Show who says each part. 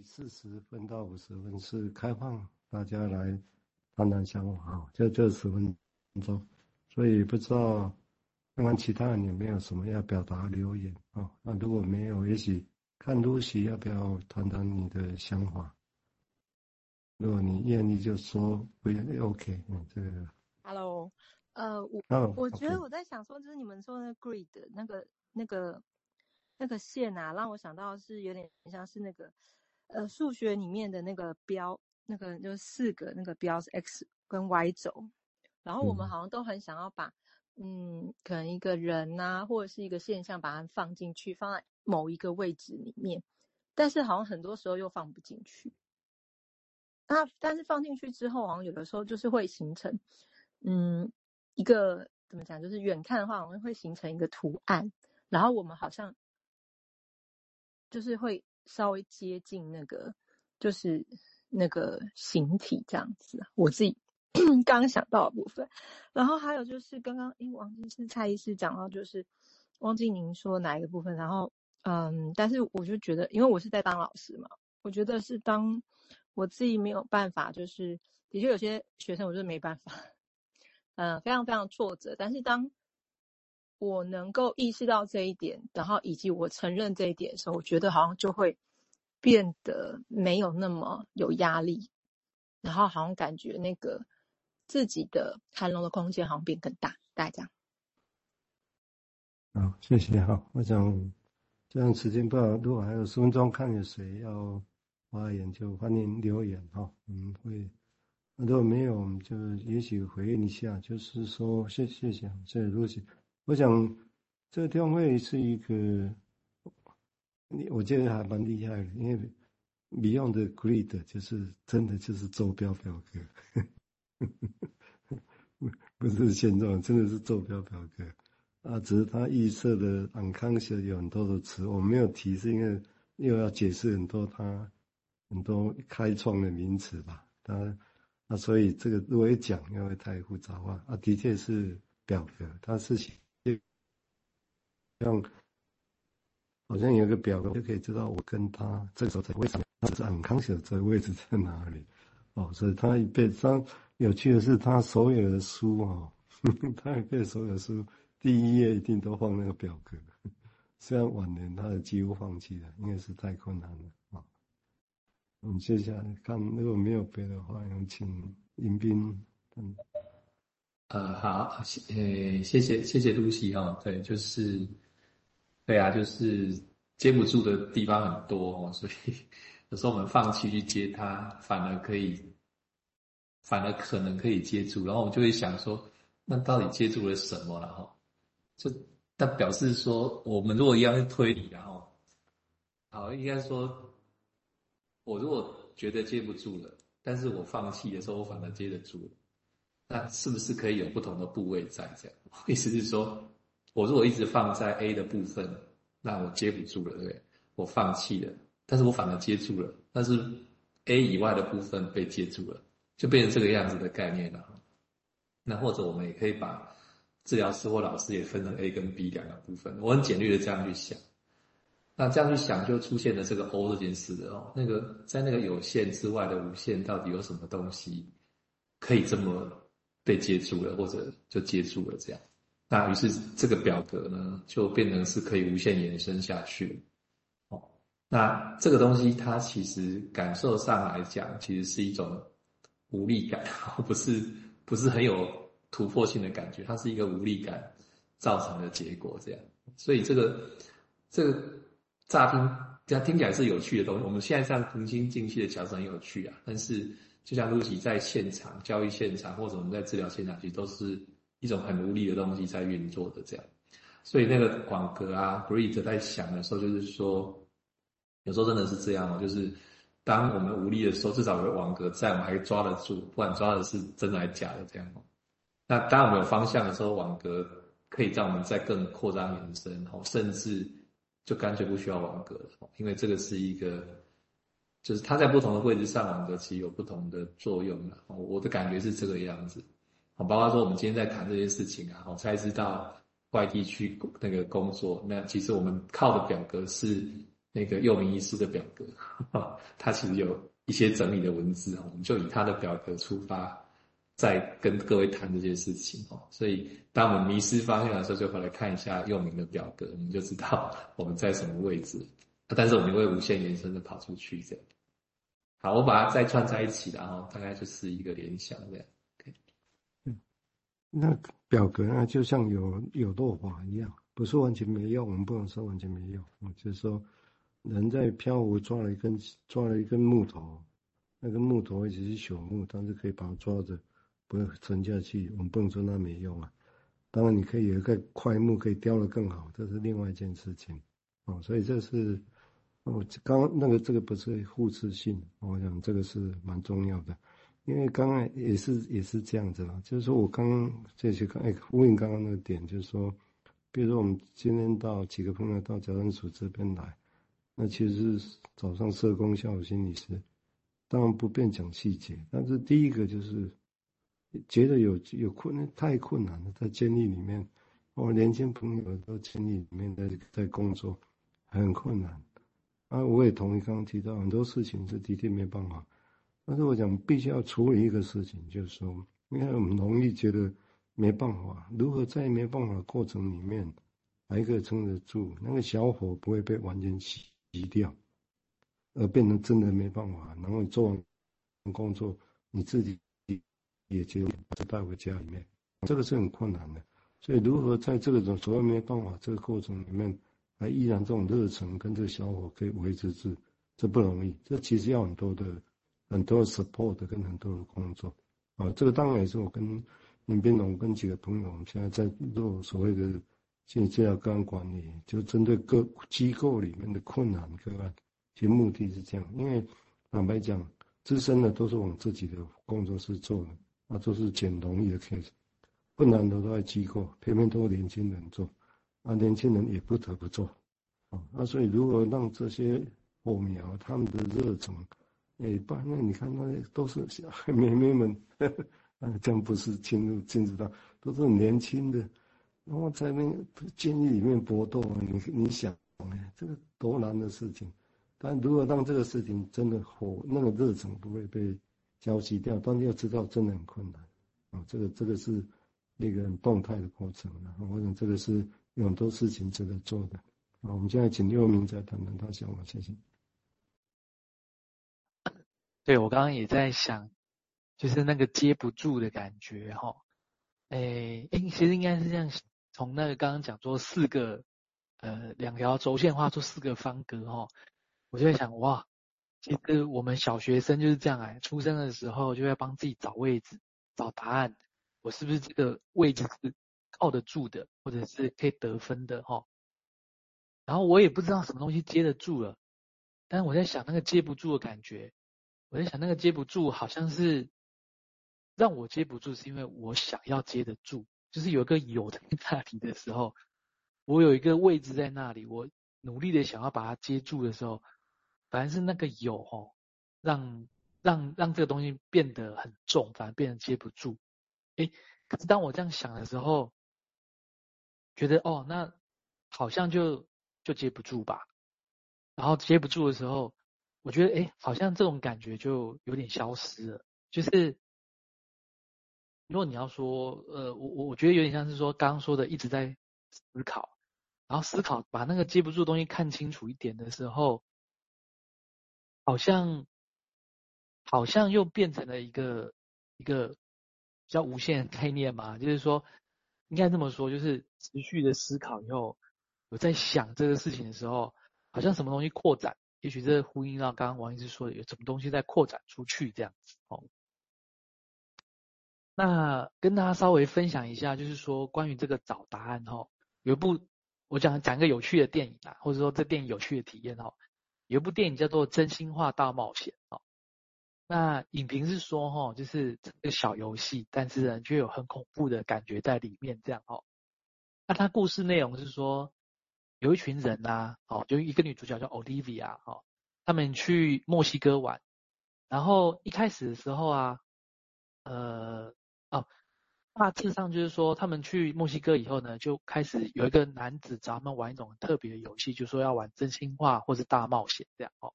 Speaker 1: 题四十分到五十分是开放大家来谈谈想法啊，就这十分钟，所以不知道看看其他人有没有什么要表达留言啊？那如果没有，也许看露西要不要谈谈你的想法？如果你愿意就说，不愿意 OK，嗯，这个。
Speaker 2: Hello，呃，我、
Speaker 1: oh,
Speaker 2: 我觉得我在想说，就是你们说的那个 grid 那个那个那个线啊，让我想到是有点像是那个呃数学里面的那个标，那个就是四个那个标是 x 跟 y 轴，然后我们好像都很想要把嗯，嗯可能一个人呐、啊，或者是一个现象把它放进去，放在某一个位置里面，但是好像很多时候又放不进去。那但是放进去之后，好像有的时候就是会形成，嗯，一个怎么讲，就是远看的话，好像会形成一个图案，然后我们好像就是会稍微接近那个，就是那个形体这样子。我自己 刚刚想到的部分，然后还有就是刚刚，因为王金是蔡医师讲到，就是忘记您说哪一个部分，然后嗯，但是我就觉得，因为我是在当老师嘛，我觉得是当。我自己没有办法，就是的确有些学生我就没办法，嗯，非常非常挫折。但是当我能够意识到这一点，然后以及我承认这一点的时候，我觉得好像就会变得没有那么有压力，然后好像感觉那个自己的涵容的空间好像变更大，大家。
Speaker 1: 好，谢谢哈。我想这样时间不好，如果还有十分钟，看有谁要。发言就欢迎留言哈，我们会，如果没有，我们就也许回应一下，就是说谢谢谢谢谢露西。我想这个地方会是一个，你我觉得还蛮厉害的，因为 Beyond the Grid 就是真的就是坐标表格，不是现状，真的是坐标表格啊，只是他预设的 unconscious 有很多的词，我没有提，是因为又要解释很多他。很多开创的名词吧，他，那所以这个如果一讲，又会太复杂化啊。的确是表格，它是像好像有一个表格就可以知道我跟他这个时候在位置，他是很康写的这个位置在哪里 哦。所以他一辈子，有趣的是他所有的书哦，他一辈子所有的书第一页一定都放那个表格。虽然晚年他也几乎放弃了，因为是太困难了啊。我们接下来看，如果没有别的话，有请迎宾。嗯，
Speaker 3: 呃，好，谢，呃，谢谢，谢谢露西哈。对，就是，对啊，就是接不住的地方很多哦，所以 有时候我们放弃去接它，反而可以，反而可能可以接住。然后我们就会想说，那到底接住了什么了哈？就，那表示说，我们如果一样是推理，然后，好，应该说。我如果觉得接不住了，但是我放弃的时候，我反而接得住，那是不是可以有不同的部位在这样？意思是说，我如果一直放在 A 的部分，那我接不住了，对不对？我放弃了，但是我反而接住了，但是 A 以外的部分被接住了，就变成这个样子的概念了。那或者我们也可以把治疗师或老师也分成 A 跟 B 两个部分，我很简略的这样去想。那这样去想，就出现了这个 O 这件事的哦。那个在那个有限之外的无限，到底有什么东西可以这么被接住了，或者就接住了这样？那于是这个表格呢，就变成是可以无限延伸下去。哦，那这个东西它其实感受上来讲，其实是一种无力感，不是不是很有突破性的感觉，它是一个无力感造成的结果这样。所以这个这个。乍听，这样听起来是有趣的东西。我们现在这样平心静气的讲是很有趣啊。但是，就像露西在现场教育现场，或者我们在治疗现场，其实都是一种很无力的东西在运作的这样。所以那个网格啊，Grid 在想的时候，就是说，有时候真的是这样哦。就是当我们无力的时候，至少有网格在，我们还抓得住，不管抓的是真的还是假的这样。那当我们有方向的时候，网格可以让我们再更扩张延伸，哦甚至。就干脆不需要网格了，因为这个是一个，就是它在不同的位置上，网格其实有不同的作用的。我的感觉是这个样子。好，包括说我们今天在谈这件事情啊，我才知道外地去那个工作，那其实我们靠的表格是那个佑铭医师的表格，他其实有一些整理的文字，我们就以他的表格出发，再跟各位谈这件事情哦。所以当我们迷失方向的时候，就回来看一下佑铭的表格，我们就知道 我们在什么位置。但是我们会无限延伸的跑出去，这样。好，我把它再串在一起，然后大概就是一个联想这
Speaker 1: 样。那表格呢，就像有有落法一样，不是完全没用，我们不能说完全没用。我就是说。人在漂浮，抓了一根抓了一根木头，那根木头也只是朽木，但是可以把它抓着，不会沉下去。我们不能说那没用啊。当然，你可以有一个块木可以雕得更好，这是另外一件事情。哦，所以这是我刚刚那个这个不是互斥性，我想这个是蛮重要的，因为刚刚也是也是这样子啦，就是说我刚刚这些刚哎呼应刚刚那个点，就是说，比如说我们今天到几个朋友到矫正署这边来。那其实是早上社工、下午心理师，当然不便讲细节。但是第一个就是觉得有有困难，太困难了，在监狱里面，我年轻朋友都监狱里面在在工作，很困难。啊，我也同意刚刚提到很多事情是的确没办法。但是我讲必须要处理一个事情，就是说，因为我们容易觉得没办法，如何在没办法的过程里面还可以撑得住，那个小火不会被完全熄。移掉，而变成真的没办法，然后做完工作，你自己也就带回家里面，这个是很困难的。所以，如何在这个种所谓没办法这个过程里面，还依然这种热忱跟这个小火可以维持住，这不容易。这其实要很多的很多 support 跟很多的工作啊。这个当然也是我跟林斌龙跟几个朋友，我们现在在做所谓的。现在这样个案管理，就针对各机构里面的困难个案，其实目的是这样。因为坦白讲，资深的都是我们自己的工作室做的，那都是捡容易的 case，困难的都在机构，偏偏都是年轻人做，啊，年轻人也不得不做，啊，那所以如何让这些火苗他们的热忱，哎，爸那你看那都是小孩 妹妹们，呵呵啊，这样不是进入进入到，都是年轻的。然后在那个监狱里面搏斗，你你想，哎，这个多难的事情。但如果让这个事情真的火，那个热忱不会被浇熄掉，但是要知道真的很困难啊。这个这个是一个很动态的过程。然后我想这个是有很多事情值得做的。啊，我们现在请六名再谈谈他想法，谢谢。
Speaker 4: 对，我刚刚也在想，就是那个接不住的感觉，哈。哎哎，其实应该是这样。从那个刚刚讲说四个，呃，两条轴线画出四个方格哈，我就在想哇，其实我们小学生就是这样哎，出生的时候就要帮自己找位置、找答案，我是不是这个位置是靠得住的，或者是可以得分的哈？然后我也不知道什么东西接得住了，但是我在想那个接不住的感觉，我在想那个接不住好像是让我接不住，是因为我想要接得住。就是有一个有在那里的时候，我有一个位置在那里，我努力的想要把它接住的时候，反而是那个有吼，让让让这个东西变得很重，反而变得接不住。诶，可是当我这样想的时候，觉得哦，那好像就就接不住吧。然后接不住的时候，我觉得诶，好像这种感觉就有点消失了，就是。如果你要说，呃，我我我觉得有点像是说刚刚说的一直在思考，然后思考把那个接不住的东西看清楚一点的时候，好像好像又变成了一个一个比较无限的概念嘛，就是说应该这么说，就是持续的思考以后，我在想这个事情的时候，好像什么东西扩展，也许这呼应到刚刚王医师说的，有什么东西在扩展出去这样子哦。那跟大家稍微分享一下，就是说关于这个找答案哈，有一部我讲讲一个有趣的电影啊，或者说这电影有趣的体验哈，有一部电影叫做《真心话大冒险》哦。那影评是说哈，就是这个小游戏，但是呢却有很恐怖的感觉在里面这样哦。那它故事内容是说，有一群人呐，哦，就一个女主角叫 Olivia 哦，他们去墨西哥玩，然后一开始的时候啊，呃。哦，大致上就是说，他们去墨西哥以后呢，就开始有一个男子找他们玩一种很特别的游戏，就是说要玩真心话或是大冒险这样哦。